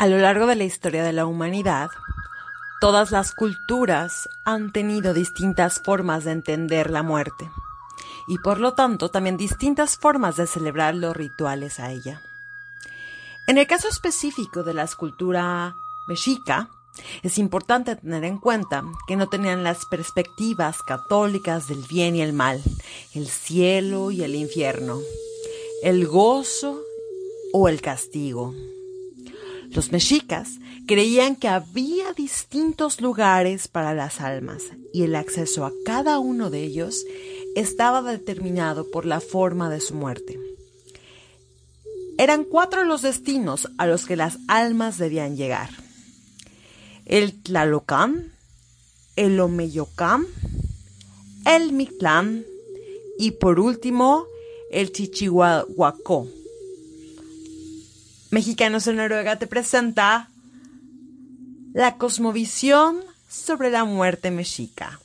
A lo largo de la historia de la humanidad, todas las culturas han tenido distintas formas de entender la muerte y por lo tanto también distintas formas de celebrar los rituales a ella. En el caso específico de la escultura mexica, es importante tener en cuenta que no tenían las perspectivas católicas del bien y el mal, el cielo y el infierno, el gozo o el castigo. Los mexicas creían que había distintos lugares para las almas y el acceso a cada uno de ellos estaba determinado por la forma de su muerte. Eran cuatro los destinos a los que las almas debían llegar el Tlalocán, el Omeyocán, el Mictlán y por último el Chichihuahuacó. Mexicanos en Noruega te presenta la cosmovisión sobre la muerte mexica.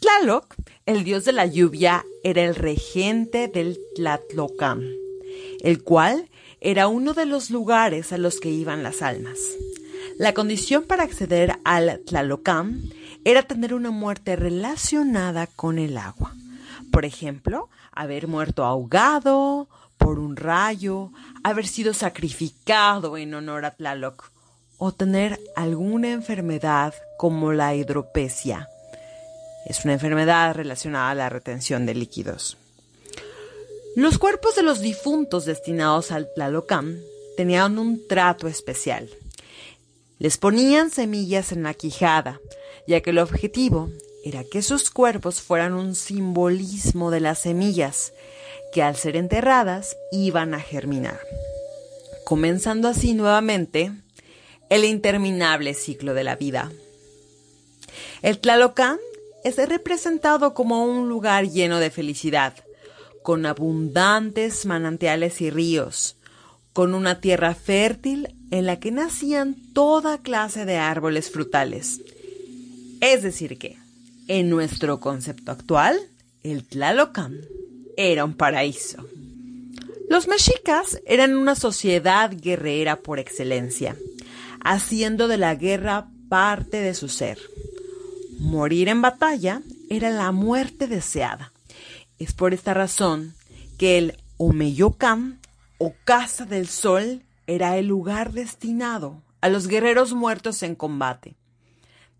Tlaloc, el dios de la lluvia, era el regente del Tlatlocán, el cual era uno de los lugares a los que iban las almas. La condición para acceder al Tlalocán era tener una muerte relacionada con el agua. Por ejemplo, haber muerto ahogado por un rayo, haber sido sacrificado en honor a Tlaloc o tener alguna enfermedad como la hidropesia. Es una enfermedad relacionada a la retención de líquidos. Los cuerpos de los difuntos destinados al Tlalocán tenían un trato especial. Les ponían semillas en la quijada, ya que el objetivo era que sus cuerpos fueran un simbolismo de las semillas, que al ser enterradas iban a germinar, comenzando así nuevamente el interminable ciclo de la vida. El Tlalocán es representado como un lugar lleno de felicidad, con abundantes manantiales y ríos, con una tierra fértil en la que nacían toda clase de árboles frutales. Es decir que, en nuestro concepto actual, el Tlalocán era un paraíso. Los mexicas eran una sociedad guerrera por excelencia, haciendo de la guerra parte de su ser. Morir en batalla era la muerte deseada. Es por esta razón que el Omeyocán o Casa del Sol era el lugar destinado a los guerreros muertos en combate.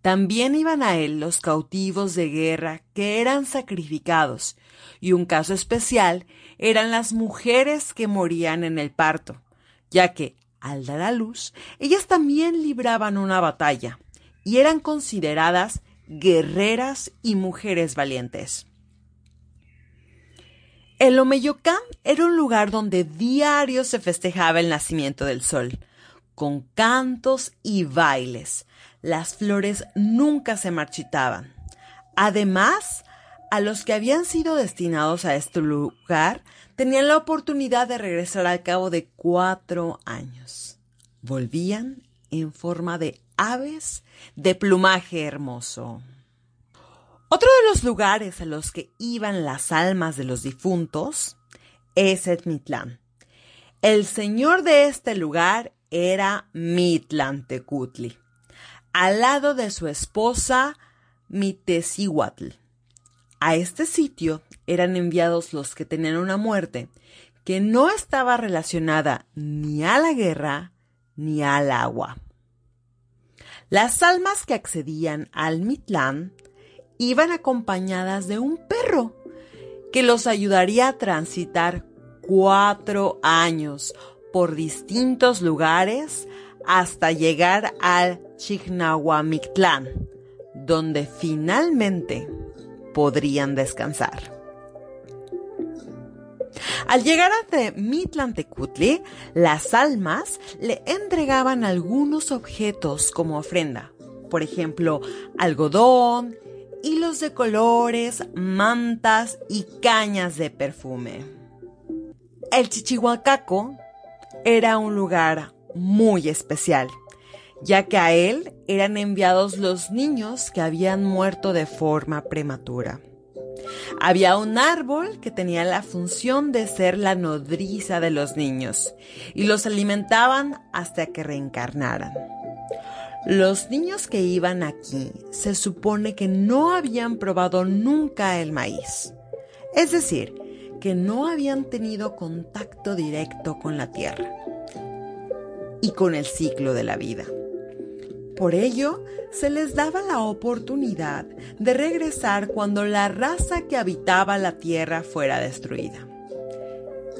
También iban a él los cautivos de guerra que eran sacrificados, y un caso especial eran las mujeres que morían en el parto, ya que, al dar a luz, ellas también libraban una batalla, y eran consideradas guerreras y mujeres valientes. El Omeyocán era un lugar donde diario se festejaba el nacimiento del sol, con cantos y bailes. Las flores nunca se marchitaban. Además, a los que habían sido destinados a este lugar tenían la oportunidad de regresar al cabo de cuatro años. Volvían en forma de aves de plumaje hermoso. Otro de los lugares a los que iban las almas de los difuntos es Etmitlán. El señor de este lugar era Mitlantecutli, al lado de su esposa Mitesihuatl. A este sitio eran enviados los que tenían una muerte que no estaba relacionada ni a la guerra ni al agua. Las almas que accedían al Mitlán iban acompañadas de un perro que los ayudaría a transitar cuatro años por distintos lugares hasta llegar al Chignahuamictlán, donde finalmente podrían descansar. Al llegar a Mitlantecutli, las almas le entregaban algunos objetos como ofrenda, por ejemplo, algodón, hilos de colores, mantas y cañas de perfume. El Chichihuacaco era un lugar muy especial, ya que a él eran enviados los niños que habían muerto de forma prematura. Había un árbol que tenía la función de ser la nodriza de los niños y los alimentaban hasta que reencarnaran. Los niños que iban aquí se supone que no habían probado nunca el maíz, es decir, que no habían tenido contacto directo con la tierra y con el ciclo de la vida. Por ello, se les daba la oportunidad de regresar cuando la raza que habitaba la tierra fuera destruida.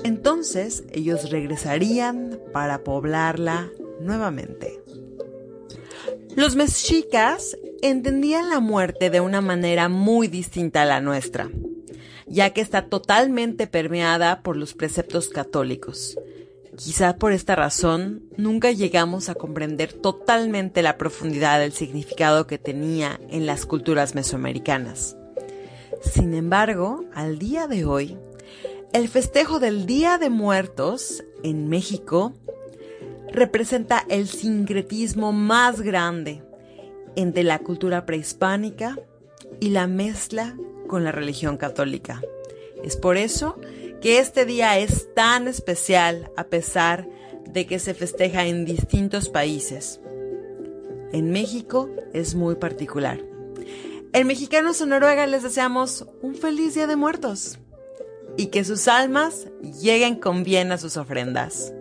Entonces ellos regresarían para poblarla nuevamente. Los mexicas entendían la muerte de una manera muy distinta a la nuestra, ya que está totalmente permeada por los preceptos católicos, Quizá por esta razón nunca llegamos a comprender totalmente la profundidad del significado que tenía en las culturas mesoamericanas. Sin embargo, al día de hoy, el festejo del Día de Muertos en México representa el sincretismo más grande entre la cultura prehispánica y la mezcla con la religión católica. Es por eso que este día es tan especial a pesar de que se festeja en distintos países. En México es muy particular. En Mexicanos en Noruega les deseamos un feliz Día de Muertos y que sus almas lleguen con bien a sus ofrendas.